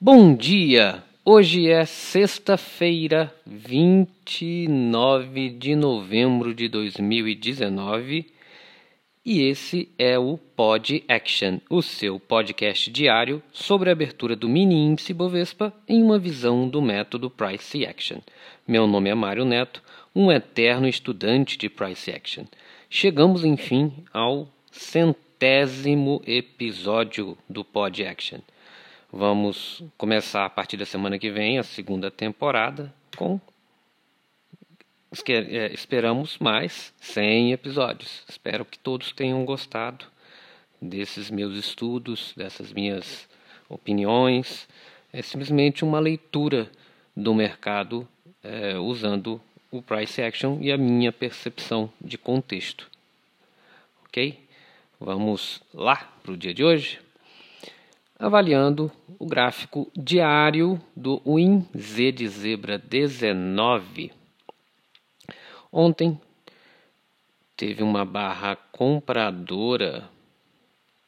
Bom dia! Hoje é sexta-feira, 29 de novembro de 2019 e esse é o Pod Action, o seu podcast diário sobre a abertura do mini índice Bovespa em uma visão do método Price Action. Meu nome é Mário Neto, um eterno estudante de Price Action. Chegamos, enfim, ao centésimo episódio do Pod Action. Vamos começar a partir da semana que vem a segunda temporada com é, esperamos mais 100 episódios. Espero que todos tenham gostado desses meus estudos, dessas minhas opiniões. É simplesmente uma leitura do mercado é, usando o price action e a minha percepção de contexto. Ok? Vamos lá para o dia de hoje? Avaliando o gráfico diário do WIN Z de zebra 19. Ontem teve uma barra compradora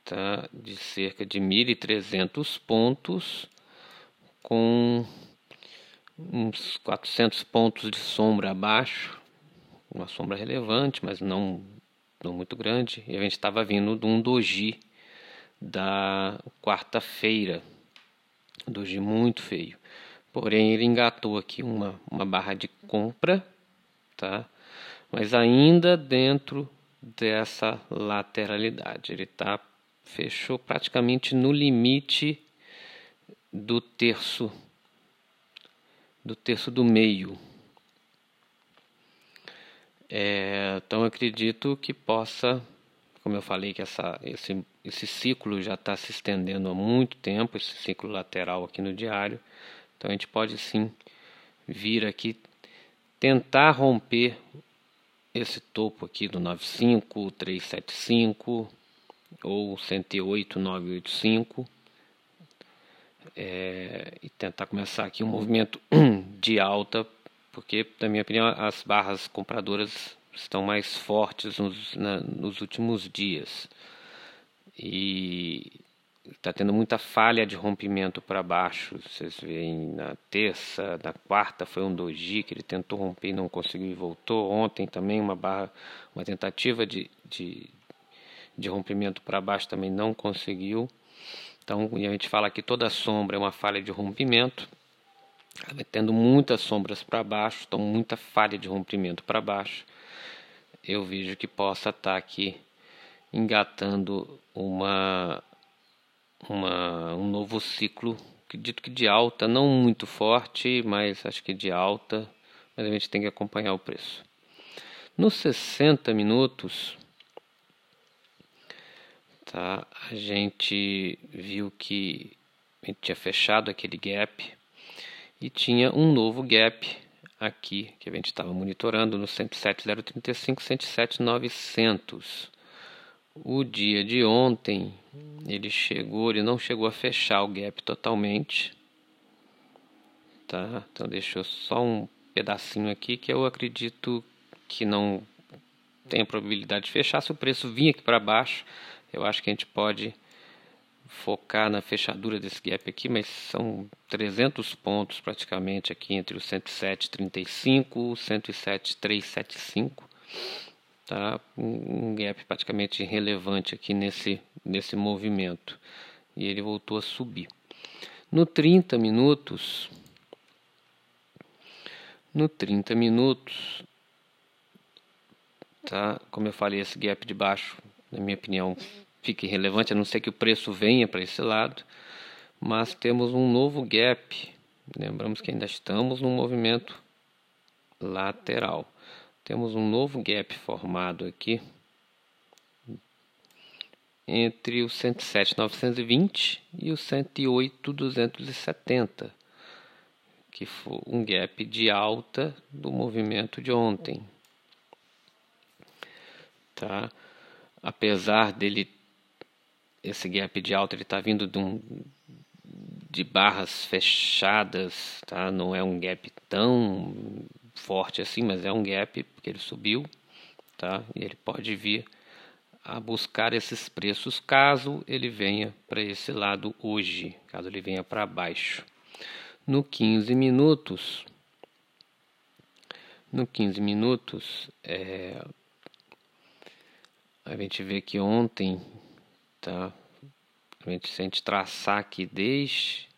tá, de cerca de 1.300 pontos, com uns 400 pontos de sombra abaixo, uma sombra relevante, mas não, não muito grande, e a gente estava vindo de um doji da quarta-feira. Doji muito feio. Porém, ele engatou aqui uma, uma barra de compra, tá? Mas ainda dentro dessa lateralidade. Ele tá fechou praticamente no limite do terço do terço do meio. É, então acredito que possa como eu falei que essa, esse, esse ciclo já está se estendendo há muito tempo, esse ciclo lateral aqui no diário. Então a gente pode sim vir aqui tentar romper esse topo aqui do 95, 375 ou 108, 985 é, e tentar começar aqui um movimento de alta, porque na minha opinião as barras compradoras estão mais fortes nos, na, nos últimos dias. E está tendo muita falha de rompimento para baixo. Vocês veem na terça, na quarta foi um doji que ele tentou romper e não conseguiu e voltou. Ontem também uma barra, uma tentativa de, de, de rompimento para baixo também não conseguiu. Então, a gente fala que toda sombra é uma falha de rompimento. Tendo muitas sombras para baixo, então muita falha de rompimento para baixo eu vejo que possa estar tá aqui engatando uma, uma um novo ciclo, acredito que de alta, não muito forte, mas acho que de alta, mas a gente tem que acompanhar o preço. Nos 60 minutos, tá, a gente viu que a gente tinha fechado aquele gap e tinha um novo gap aqui que a gente estava monitorando no 107.035, 107.900. O dia de ontem ele chegou, ele não chegou a fechar o gap totalmente, tá? Então deixou só um pedacinho aqui que eu acredito que não tem probabilidade de fechar. Se o preço vir aqui para baixo, eu acho que a gente pode focar na fechadura desse gap aqui, mas são 300 pontos praticamente aqui entre o 107,35 e o 107,375. Tá? Um gap praticamente relevante aqui nesse, nesse movimento. E ele voltou a subir. No 30 minutos, no 30 minutos, tá? Como eu falei, esse gap de baixo, na minha opinião, fica irrelevante, a não ser que o preço venha para esse lado. Mas temos um novo gap. Lembramos que ainda estamos num movimento lateral. Temos um novo gap formado aqui entre o 107.920 e o 108.270, que foi um gap de alta do movimento de ontem. Tá? Apesar dele esse gap de alta ele está vindo de, um, de barras fechadas, tá? Não é um gap tão forte assim, mas é um gap porque ele subiu, tá? E ele pode vir a buscar esses preços caso ele venha para esse lado hoje, caso ele venha para baixo. No 15 minutos, no 15 minutos, é, a gente vê que ontem, tá? A gente, se a gente traçar aqui desde,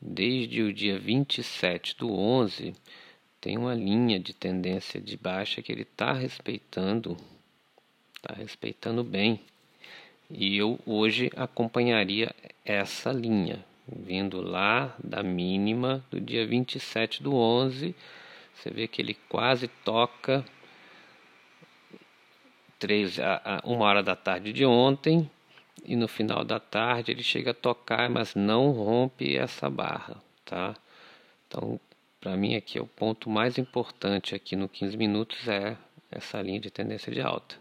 desde o dia 27 do 11, tem uma linha de tendência de baixa que ele está respeitando está respeitando bem. E eu hoje acompanharia essa linha, vindo lá da mínima do dia 27 do 11. Você vê que ele quase toca 3 a, a uma hora da tarde de ontem e no final da tarde ele chega a tocar, mas não rompe essa barra, tá? Então, para mim aqui é o ponto mais importante aqui no 15 minutos é essa linha de tendência de alta.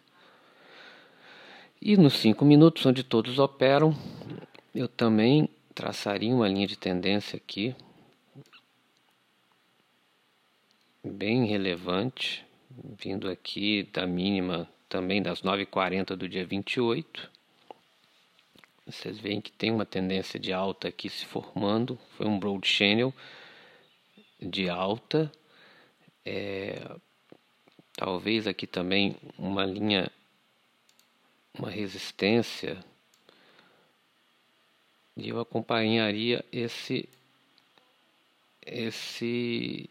E nos cinco minutos, onde todos operam, eu também traçaria uma linha de tendência aqui, bem relevante, vindo aqui da mínima também das 9h40 do dia 28. Vocês veem que tem uma tendência de alta aqui se formando, foi um broad channel de alta. É, talvez aqui também uma linha uma resistência e eu acompanharia esse esse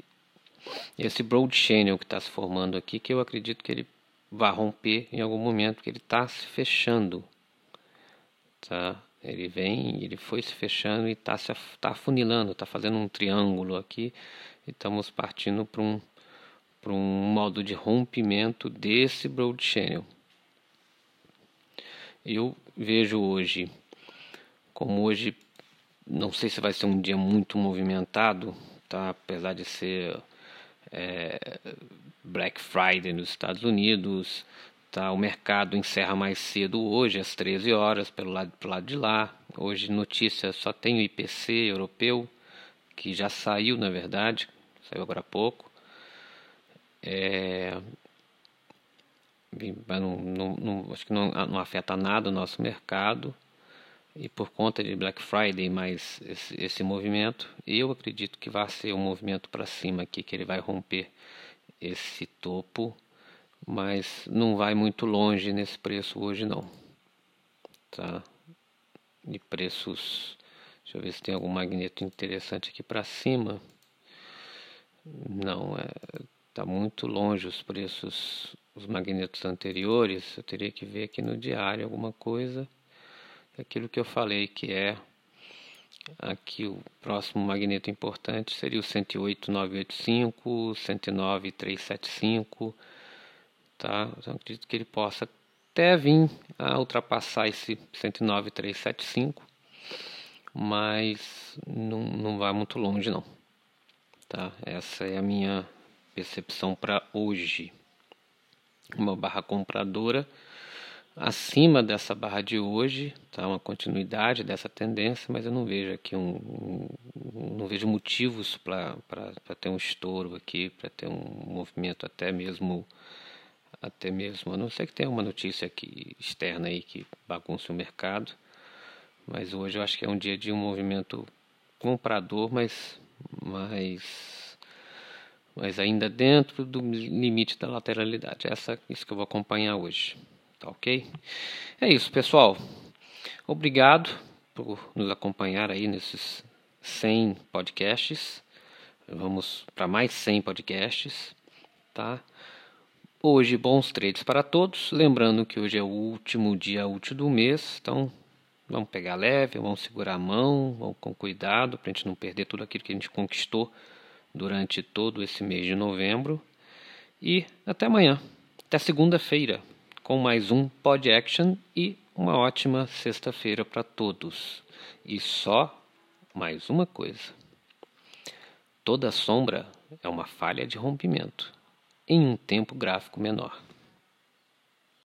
esse broad channel que está se formando aqui que eu acredito que ele vai romper em algum momento que ele está se fechando tá ele vem ele foi se fechando e está tá afunilando está fazendo um triângulo aqui e estamos partindo para um para um modo de rompimento desse broad channel eu vejo hoje, como hoje, não sei se vai ser um dia muito movimentado, tá? apesar de ser é, Black Friday nos Estados Unidos, tá? o mercado encerra mais cedo hoje, às 13 horas, pelo lado, pelo lado de lá. Hoje, notícia só tem o IPC europeu, que já saiu, na verdade, saiu agora há pouco. É, não, não, não, acho que não, não afeta nada o nosso mercado e por conta de Black Friday mais esse, esse movimento, eu acredito que vai ser um movimento para cima aqui, que ele vai romper esse topo, mas não vai muito longe nesse preço hoje não, tá? De preços, deixa eu ver se tem algum magneto interessante aqui para cima, não, é, tá muito longe os preços os magnetos anteriores, eu teria que ver aqui no diário alguma coisa. Aquilo que eu falei que é aqui o próximo magneto importante seria o 108985, 109375, tá? Então acredito que ele possa até vir a ultrapassar esse 109375, mas não, não vai muito longe não. Tá? Essa é a minha percepção para hoje uma barra compradora acima dessa barra de hoje, tá? Uma continuidade dessa tendência, mas eu não vejo aqui um, um não vejo motivos para ter um estouro aqui, para ter um movimento até mesmo até mesmo, a não ser que tenha uma notícia aqui externa aí que bagunce o mercado, mas hoje eu acho que é um dia de um movimento comprador, mas mais mas ainda dentro do limite da lateralidade. Essa isso que eu vou acompanhar hoje. Tá ok? É isso, pessoal. Obrigado por nos acompanhar aí nesses 100 podcasts. Vamos para mais 100 podcasts, tá? Hoje, bons trades para todos. Lembrando que hoje é o último dia útil do mês, então vamos pegar leve, vamos segurar a mão, vamos com cuidado para a gente não perder tudo aquilo que a gente conquistou durante todo esse mês de novembro. E até amanhã, até segunda-feira, com mais um Pod Action e uma ótima sexta-feira para todos. E só mais uma coisa: toda sombra é uma falha de rompimento em um tempo gráfico menor.